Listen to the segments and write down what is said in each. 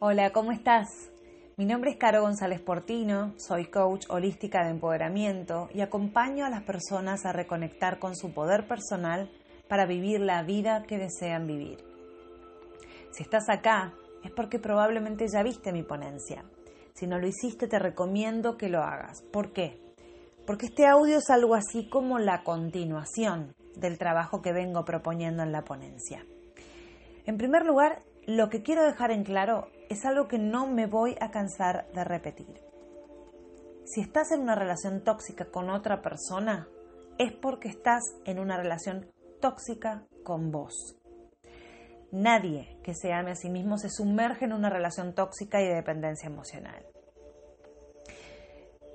Hola, ¿cómo estás? Mi nombre es Caro González Portino, soy coach holística de empoderamiento y acompaño a las personas a reconectar con su poder personal para vivir la vida que desean vivir. Si estás acá es porque probablemente ya viste mi ponencia. Si no lo hiciste te recomiendo que lo hagas. ¿Por qué? Porque este audio es algo así como la continuación del trabajo que vengo proponiendo en la ponencia. En primer lugar, lo que quiero dejar en claro es algo que no me voy a cansar de repetir. Si estás en una relación tóxica con otra persona, es porque estás en una relación tóxica con vos. Nadie que se ame a sí mismo se sumerge en una relación tóxica y de dependencia emocional.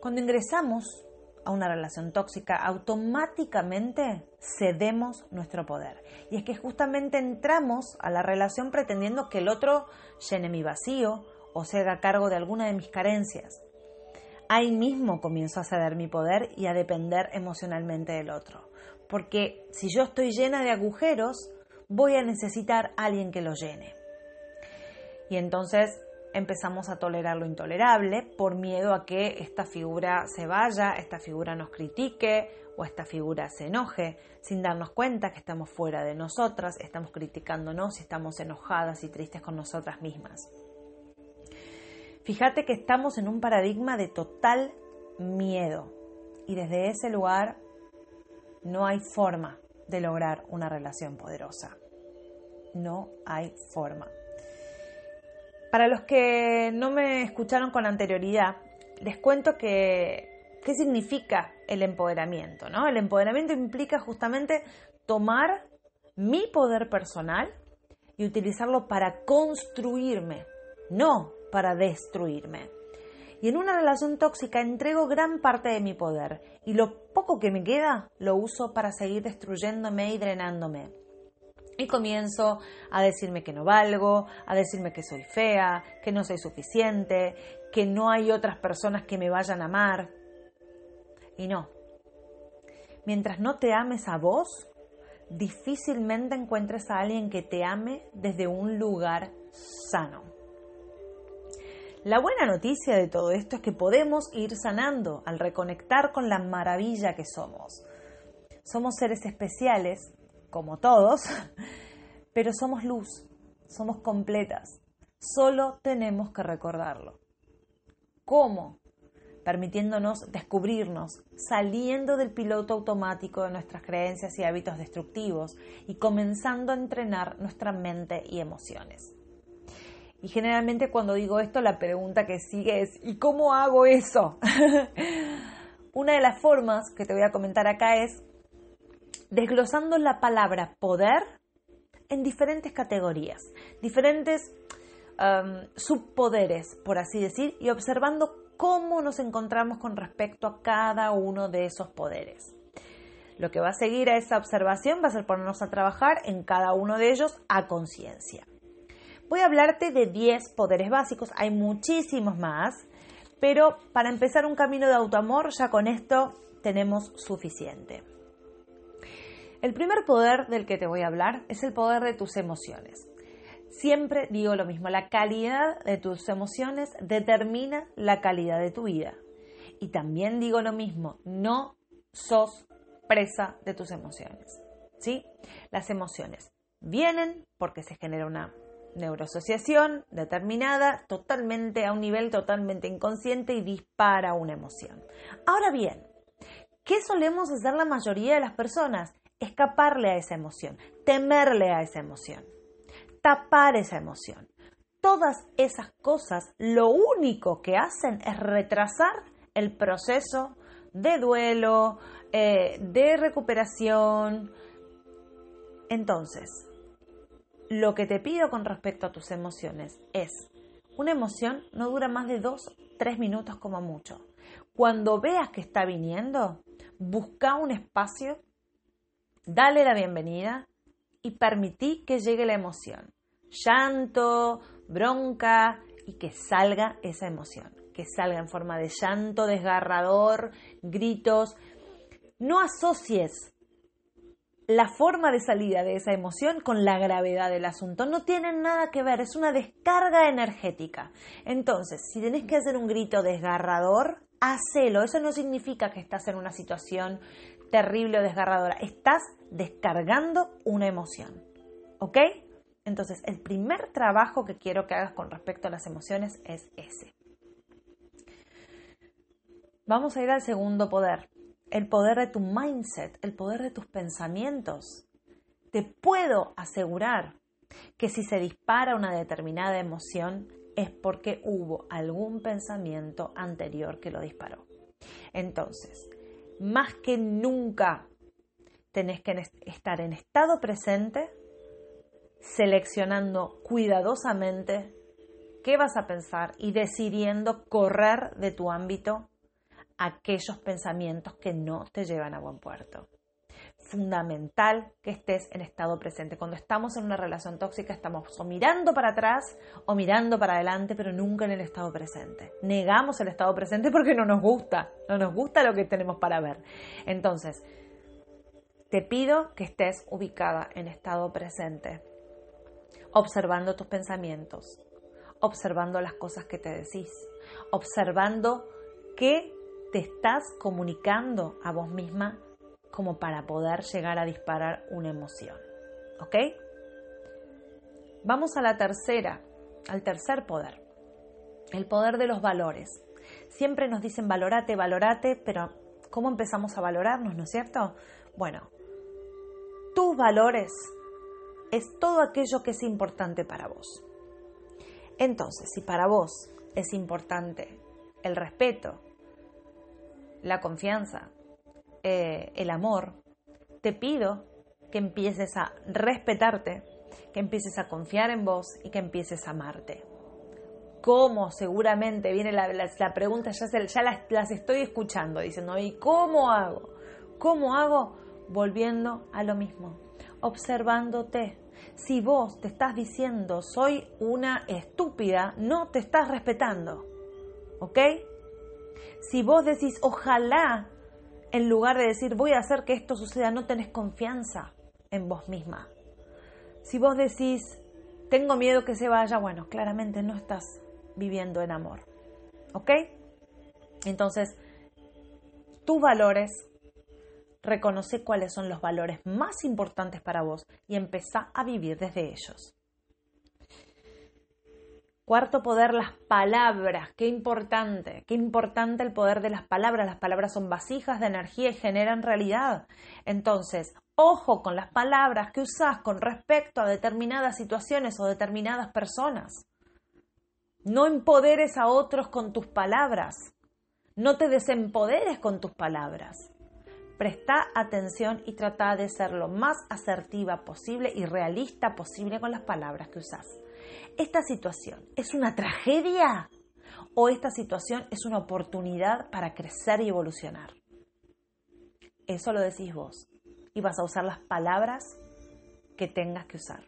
Cuando ingresamos a una relación tóxica, automáticamente cedemos nuestro poder. Y es que justamente entramos a la relación pretendiendo que el otro llene mi vacío o se haga cargo de alguna de mis carencias. Ahí mismo comienzo a ceder mi poder y a depender emocionalmente del otro. Porque si yo estoy llena de agujeros, voy a necesitar a alguien que lo llene. Y entonces empezamos a tolerar lo intolerable por miedo a que esta figura se vaya, esta figura nos critique o esta figura se enoje, sin darnos cuenta que estamos fuera de nosotras, estamos criticándonos y estamos enojadas y tristes con nosotras mismas. Fíjate que estamos en un paradigma de total miedo y desde ese lugar no hay forma de lograr una relación poderosa. No hay forma. Para los que no me escucharon con anterioridad, les cuento que qué significa el empoderamiento, ¿no? El empoderamiento implica justamente tomar mi poder personal y utilizarlo para construirme, no para destruirme. Y en una relación tóxica entrego gran parte de mi poder y lo poco que me queda lo uso para seguir destruyéndome y drenándome y comienzo a decirme que no valgo, a decirme que soy fea, que no soy suficiente, que no hay otras personas que me vayan a amar. Y no. Mientras no te ames a vos, difícilmente encuentres a alguien que te ame desde un lugar sano. La buena noticia de todo esto es que podemos ir sanando al reconectar con la maravilla que somos. Somos seres especiales como todos, pero somos luz, somos completas. Solo tenemos que recordarlo. ¿Cómo? Permitiéndonos descubrirnos, saliendo del piloto automático de nuestras creencias y hábitos destructivos y comenzando a entrenar nuestra mente y emociones. Y generalmente cuando digo esto, la pregunta que sigue es, ¿y cómo hago eso? Una de las formas que te voy a comentar acá es desglosando la palabra poder en diferentes categorías, diferentes um, subpoderes, por así decir, y observando cómo nos encontramos con respecto a cada uno de esos poderes. Lo que va a seguir a esa observación va a ser ponernos a trabajar en cada uno de ellos a conciencia. Voy a hablarte de 10 poderes básicos, hay muchísimos más, pero para empezar un camino de autoamor ya con esto tenemos suficiente. El primer poder del que te voy a hablar es el poder de tus emociones. Siempre digo lo mismo, la calidad de tus emociones determina la calidad de tu vida. Y también digo lo mismo, no sos presa de tus emociones. ¿Sí? Las emociones vienen porque se genera una neuroasociación determinada totalmente a un nivel totalmente inconsciente y dispara una emoción. Ahora bien, ¿qué solemos hacer la mayoría de las personas? Escaparle a esa emoción, temerle a esa emoción, tapar esa emoción. Todas esas cosas lo único que hacen es retrasar el proceso de duelo, eh, de recuperación. Entonces, lo que te pido con respecto a tus emociones es, una emoción no dura más de dos, tres minutos como mucho. Cuando veas que está viniendo, busca un espacio dale la bienvenida y permití que llegue la emoción. Llanto, bronca y que salga esa emoción, que salga en forma de llanto desgarrador, gritos. No asocies la forma de salida de esa emoción con la gravedad del asunto. No tienen nada que ver, es una descarga energética. Entonces, si tenés que hacer un grito desgarrador, hacelo. Eso no significa que estás en una situación terrible o desgarradora. Estás descargando una emoción. ¿Ok? Entonces, el primer trabajo que quiero que hagas con respecto a las emociones es ese. Vamos a ir al segundo poder, el poder de tu mindset, el poder de tus pensamientos. Te puedo asegurar que si se dispara una determinada emoción es porque hubo algún pensamiento anterior que lo disparó. Entonces, más que nunca tenés que estar en estado presente, seleccionando cuidadosamente qué vas a pensar y decidiendo correr de tu ámbito aquellos pensamientos que no te llevan a buen puerto. Fundamental que estés en estado presente. Cuando estamos en una relación tóxica estamos o mirando para atrás o mirando para adelante, pero nunca en el estado presente. Negamos el estado presente porque no nos gusta, no nos gusta lo que tenemos para ver. Entonces, te pido que estés ubicada en estado presente, observando tus pensamientos, observando las cosas que te decís, observando qué te estás comunicando a vos misma como para poder llegar a disparar una emoción. ¿Ok? Vamos a la tercera, al tercer poder, el poder de los valores. Siempre nos dicen valorate, valorate, pero ¿cómo empezamos a valorarnos, no es cierto? Bueno, tus valores es todo aquello que es importante para vos. Entonces, si para vos es importante el respeto, la confianza, eh, el amor, te pido que empieces a respetarte, que empieces a confiar en vos y que empieces a amarte. ¿Cómo? Seguramente viene la, pregunta, ya, las, las, estoy escuchando, diciendo, ¿y cómo hago? ¿Cómo hago? Volviendo a lo mismo, observándote. Si vos te estás diciendo, soy una estúpida, no te estás respetando. ¿Ok? Si vos decís, ojalá, en lugar de decir, voy a hacer que esto suceda, no tenés confianza en vos misma. Si vos decís, tengo miedo que se vaya, bueno, claramente no estás viviendo en amor. ¿Ok? Entonces, tus valores, reconoce cuáles son los valores más importantes para vos y empezá a vivir desde ellos. Cuarto poder, las palabras. Qué importante, qué importante el poder de las palabras. Las palabras son vasijas de energía y generan realidad. Entonces, ojo con las palabras que usás con respecto a determinadas situaciones o determinadas personas. No empoderes a otros con tus palabras. No te desempoderes con tus palabras. Presta atención y trata de ser lo más asertiva posible y realista posible con las palabras que usás. ¿Esta situación es una tragedia o esta situación es una oportunidad para crecer y evolucionar? Eso lo decís vos y vas a usar las palabras que tengas que usar.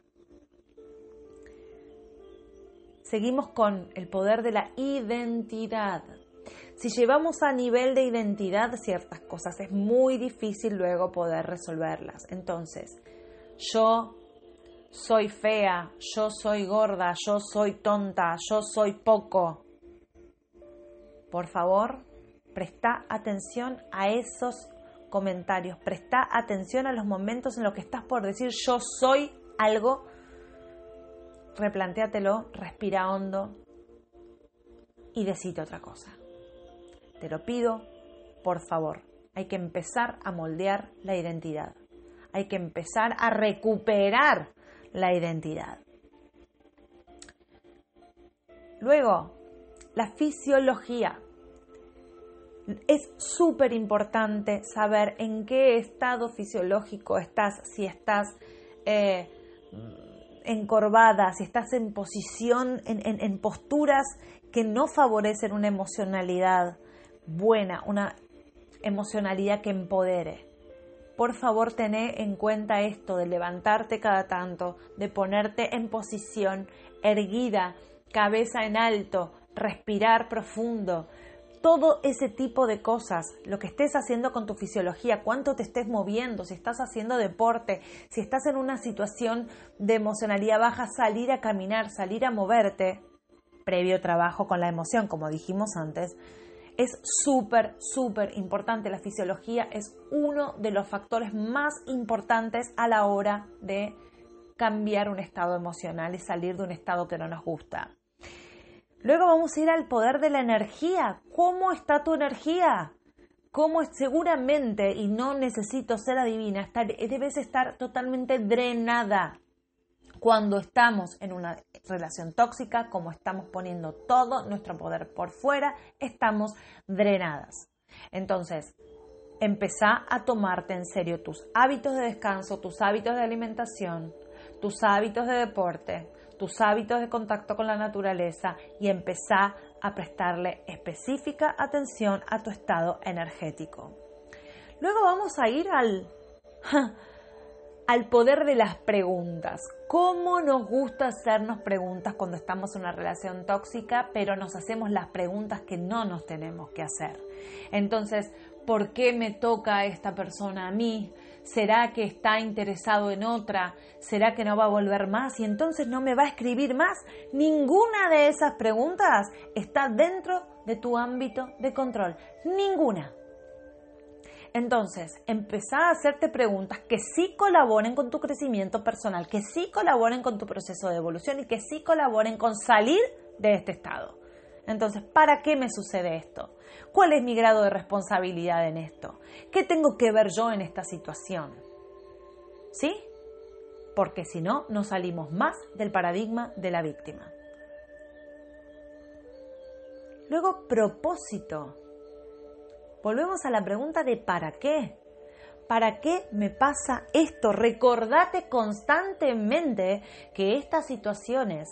Seguimos con el poder de la identidad. Si llevamos a nivel de identidad ciertas cosas, es muy difícil luego poder resolverlas. Entonces, yo soy fea, yo soy gorda, yo soy tonta, yo soy poco. Por favor, presta atención a esos comentarios, presta atención a los momentos en los que estás por decir yo soy algo. Replantéatelo, respira hondo y decite otra cosa. Te lo pido, por favor. Hay que empezar a moldear la identidad. Hay que empezar a recuperar la identidad. Luego, la fisiología. Es súper importante saber en qué estado fisiológico estás, si estás eh, encorvada, si estás en posición, en posturas que no favorecen una emocionalidad buena, una emocionalidad que empodere por favor tené en cuenta esto de levantarte cada tanto, de ponerte en posición erguida, cabeza en alto, respirar profundo. todo ese tipo de cosas, lo que estés haciendo con tu fisiología, cuánto te estés moviendo, si estás haciendo deporte, si estás en una situación de emocionalidad baja, salir a caminar, salir a moverte, previo trabajo con la emoción, como dijimos antes, es súper, súper importante. La fisiología es uno de los factores más importantes a la hora de cambiar un estado emocional y salir de un estado que no nos gusta. Luego vamos a ir al poder de la energía. ¿Cómo está tu energía? ¿Cómo seguramente, y no necesito ser adivina, estar, debes estar totalmente drenada cuando estamos en una relación tóxica, como estamos poniendo todo nuestro poder por fuera, estamos drenadas. Entonces, empezá a tomarte en serio tus hábitos de descanso, tus hábitos de alimentación, tus hábitos de deporte, tus hábitos de contacto con la naturaleza y empezá a prestarle específica atención a tu estado energético. Luego vamos a ir al, al poder de las preguntas. ¿Cómo nos gusta hacernos preguntas cuando estamos en una relación tóxica, pero nos hacemos las preguntas que no nos tenemos que hacer? Entonces, ¿por qué me toca esta persona a mí? ¿Será que está interesado en otra? ¿Será que no va a volver más y entonces no me va a escribir más? Ninguna de esas preguntas está dentro de tu ámbito de control. Ninguna. Entonces, empezá a hacerte preguntas que sí colaboren con tu crecimiento personal, que sí colaboren con tu proceso de evolución y que sí colaboren con salir de este estado. Entonces, ¿para qué me sucede esto? ¿Cuál es mi grado de responsabilidad en esto? ¿Qué tengo que ver yo en esta situación? ¿Sí? Porque si no, no salimos más del paradigma de la víctima. Luego, propósito. Volvemos a la pregunta de ¿para qué? ¿Para qué me pasa esto? Recordate constantemente que estas situaciones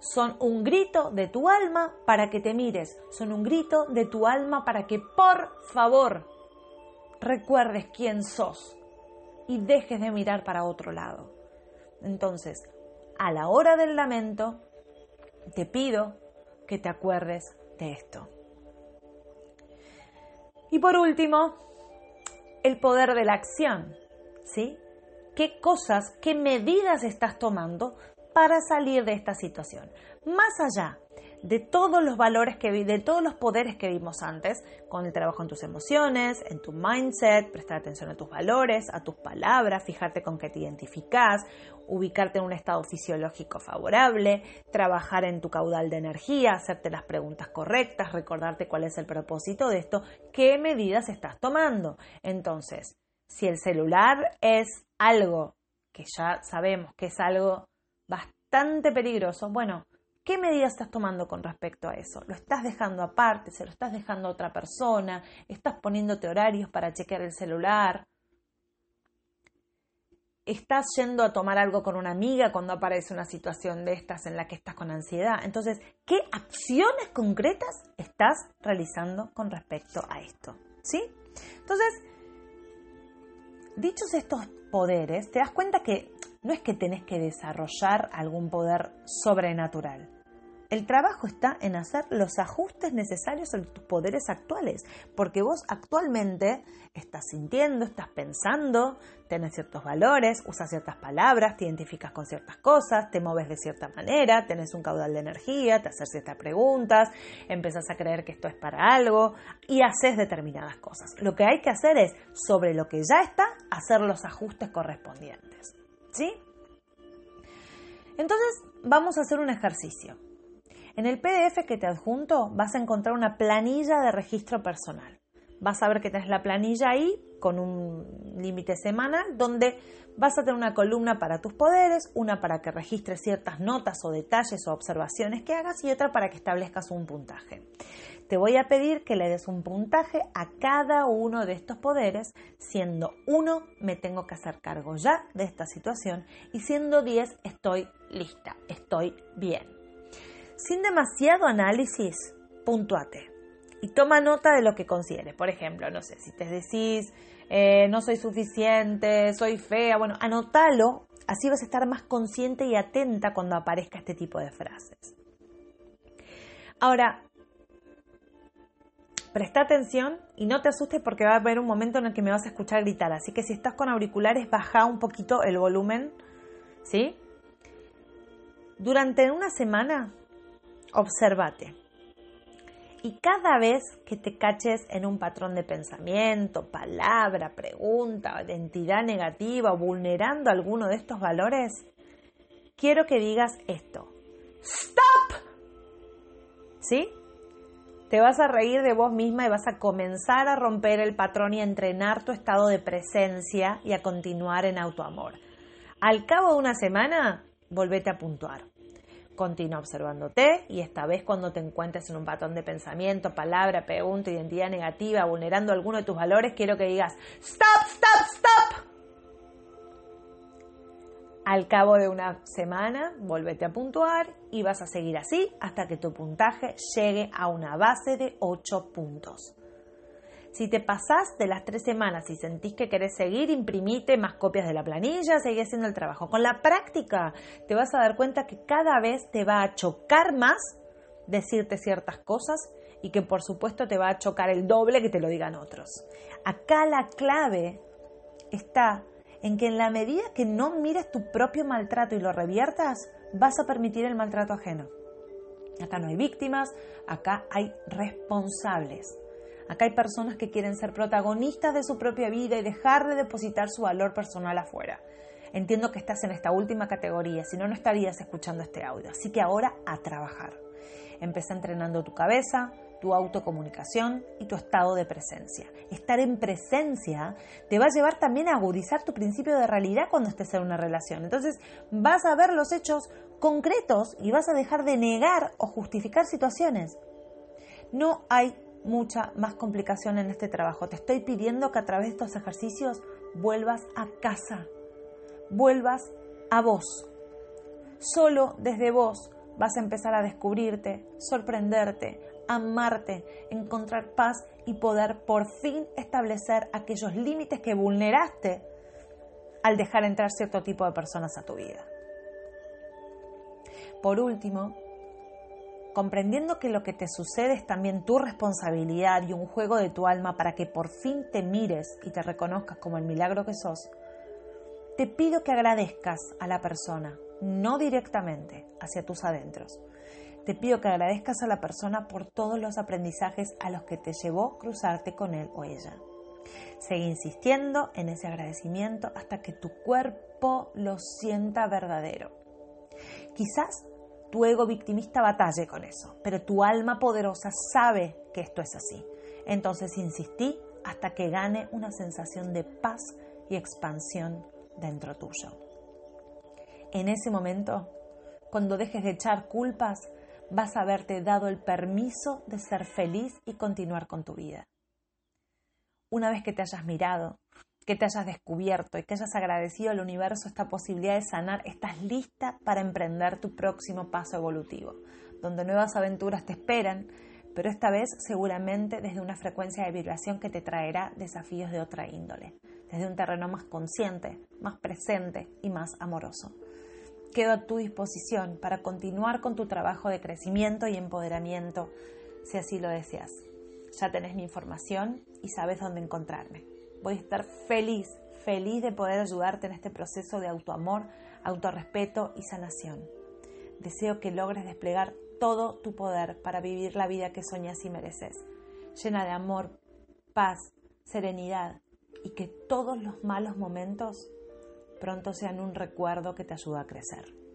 son un grito de tu alma para que te mires, son un grito de tu alma para que por favor recuerdes quién sos y dejes de mirar para otro lado. Entonces, a la hora del lamento, te pido que te acuerdes de esto. Y por último, el poder de la acción, ¿sí? ¿Qué cosas, qué medidas estás tomando para salir de esta situación. Más allá de todos los valores que de todos los poderes que vimos antes, con el trabajo en tus emociones, en tu mindset, prestar atención a tus valores, a tus palabras, fijarte con qué te identificas, ubicarte en un estado fisiológico favorable, trabajar en tu caudal de energía, hacerte las preguntas correctas, recordarte cuál es el propósito de esto, qué medidas estás tomando. Entonces, si el celular es algo que ya sabemos que es algo bastante peligroso. Bueno, ¿qué medidas estás tomando con respecto a eso? ¿Lo estás dejando aparte? ¿Se lo estás dejando a otra persona? ¿Estás poniéndote horarios para chequear el celular? estás yendo a tomar algo con una amiga cuando aparece una situación de estas en la que estás con ansiedad. Entonces, ¿qué acciones concretas estás realizando con respecto a esto? ¿Sí? Entonces, dichos estos poderes, te das cuenta que no es que tenés que desarrollar algún poder sobrenatural. El trabajo está en hacer los ajustes necesarios a tus poderes actuales, porque vos actualmente estás sintiendo, estás pensando, tenés ciertos valores, usas ciertas palabras, te identificas con ciertas cosas, te mueves de cierta manera, tenés un caudal de energía, te haces ciertas preguntas, empezás a creer que esto es para algo y haces determinadas cosas. Lo que hay que hacer es, sobre lo que ya está, hacer los ajustes correspondientes. ¿Sí? Entonces vamos a hacer un ejercicio. En el PDF que te adjunto vas a encontrar una planilla de registro personal. Vas a ver que tenés la planilla ahí con un límite semanal donde vas a tener una columna para tus poderes, una para que registres ciertas notas o detalles o observaciones que hagas y otra para que establezcas un puntaje. Te voy a pedir que le des un puntaje a cada uno de estos poderes, siendo uno me tengo que hacer cargo ya de esta situación y siendo 10 estoy lista, estoy bien. Sin demasiado análisis, puntuate y toma nota de lo que consideres. Por ejemplo, no sé, si te decís eh, no soy suficiente, soy fea, bueno, anótalo, así vas a estar más consciente y atenta cuando aparezca este tipo de frases. Ahora, Presta atención y no te asustes porque va a haber un momento en el que me vas a escuchar gritar. Así que si estás con auriculares, baja un poquito el volumen, ¿sí? Durante una semana, observate. Y cada vez que te caches en un patrón de pensamiento, palabra, pregunta, identidad negativa o vulnerando alguno de estos valores, quiero que digas esto. ¡Stop! ¿Sí? Te vas a reír de vos misma y vas a comenzar a romper el patrón y a entrenar tu estado de presencia y a continuar en autoamor. Al cabo de una semana, volvete a puntuar. Continúa observándote y esta vez cuando te encuentres en un patrón de pensamiento, palabra, pregunta, identidad negativa, vulnerando alguno de tus valores, quiero que digas, stop, stop, stop. Al cabo de una semana, volvete a puntuar y vas a seguir así hasta que tu puntaje llegue a una base de 8 puntos. Si te pasás de las tres semanas y sentís que querés seguir, imprimite más copias de la planilla, seguí haciendo el trabajo. Con la práctica te vas a dar cuenta que cada vez te va a chocar más decirte ciertas cosas y que por supuesto te va a chocar el doble que te lo digan otros. Acá la clave está en que en la medida que no mires tu propio maltrato y lo reviertas, vas a permitir el maltrato ajeno. Acá no hay víctimas, acá hay responsables. Acá hay personas que quieren ser protagonistas de su propia vida y dejar de depositar su valor personal afuera. Entiendo que estás en esta última categoría, si no, no estarías escuchando este audio. Así que ahora a trabajar. Empecé entrenando tu cabeza, tu autocomunicación y tu estado de presencia. Estar en presencia te va a llevar también a agudizar tu principio de realidad cuando estés en una relación. Entonces vas a ver los hechos concretos y vas a dejar de negar o justificar situaciones. No hay mucha más complicación en este trabajo. Te estoy pidiendo que a través de estos ejercicios vuelvas a casa, vuelvas a vos. Solo desde vos vas a empezar a descubrirte, sorprenderte, amarte, encontrar paz y poder por fin establecer aquellos límites que vulneraste al dejar entrar cierto tipo de personas a tu vida. Por último, comprendiendo que lo que te sucede es también tu responsabilidad y un juego de tu alma para que por fin te mires y te reconozcas como el milagro que sos, te pido que agradezcas a la persona, no directamente hacia tus adentros. Te pido que agradezcas a la persona por todos los aprendizajes a los que te llevó cruzarte con él o ella. Sigue insistiendo en ese agradecimiento hasta que tu cuerpo lo sienta verdadero. Quizás tu ego victimista batalle con eso, pero tu alma poderosa sabe que esto es así. Entonces insistí hasta que gane una sensación de paz y expansión dentro tuyo. En ese momento, cuando dejes de echar culpas, vas a haberte dado el permiso de ser feliz y continuar con tu vida. Una vez que te hayas mirado, que te hayas descubierto y que hayas agradecido al universo esta posibilidad de sanar, estás lista para emprender tu próximo paso evolutivo, donde nuevas aventuras te esperan, pero esta vez seguramente desde una frecuencia de vibración que te traerá desafíos de otra índole, desde un terreno más consciente, más presente y más amoroso. Quedo a tu disposición para continuar con tu trabajo de crecimiento y empoderamiento, si así lo deseas. Ya tenés mi información y sabes dónde encontrarme voy a estar feliz, feliz de poder ayudarte en este proceso de autoamor, autorrespeto y sanación. Deseo que logres desplegar todo tu poder para vivir la vida que soñas y mereces, llena de amor, paz, serenidad y que todos los malos momentos pronto sean un recuerdo que te ayuda a crecer.